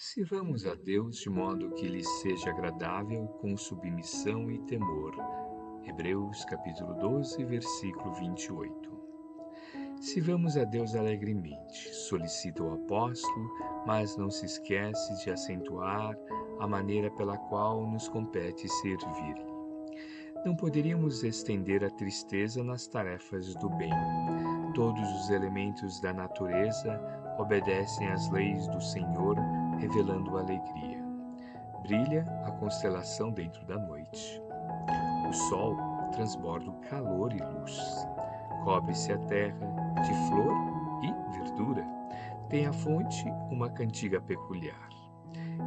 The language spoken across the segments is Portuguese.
Sirvamos a Deus de modo que lhe seja agradável com submissão e temor. Hebreus capítulo 12, versículo 28. Sirvamos a Deus alegremente, solicita o apóstolo, mas não se esquece de acentuar a maneira pela qual nos compete servir-lhe. Não poderíamos estender a tristeza nas tarefas do bem. Todos os elementos da natureza obedecem às leis do Senhor revelando alegria. Brilha a constelação dentro da noite. O sol transborda o calor e luz. Cobre-se a terra de flor e verdura. Tem a fonte uma cantiga peculiar.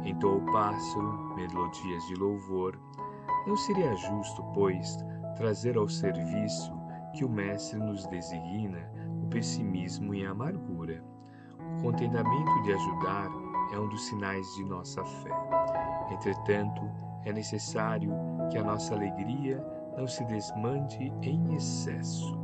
Entoa o pássaro melodias de louvor. Não seria justo, pois, trazer ao serviço que o Mestre nos designa o pessimismo e a amargura. O contentamento de ajudar é um dos sinais de nossa fé. Entretanto, é necessário que a nossa alegria não se desmande em excesso,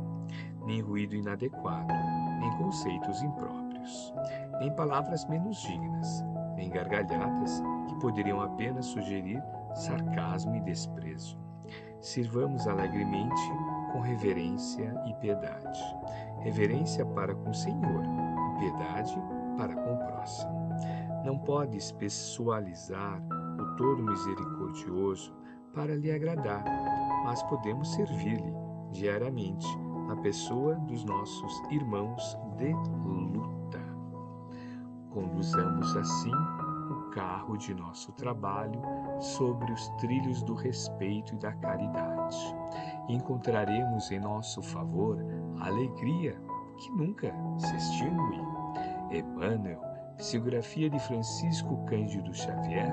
nem ruído inadequado, nem conceitos impróprios, nem palavras menos dignas, nem gargalhadas que poderiam apenas sugerir sarcasmo e desprezo. Sirvamos alegremente com reverência e piedade. Reverência para com o Senhor e piedade para com o próximo. Não podes pessoalizar o todo misericordioso para lhe agradar, mas podemos servir-lhe diariamente na pessoa dos nossos irmãos de luta. Conduzamos assim o carro de nosso trabalho sobre os trilhos do respeito e da caridade. encontraremos em nosso favor a alegria que nunca se extingue. Emmanuel Psicografia de Francisco Cândido Xavier,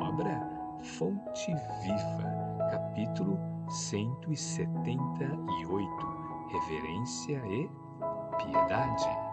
obra Fonte Viva, capítulo 178, Reverência e Piedade.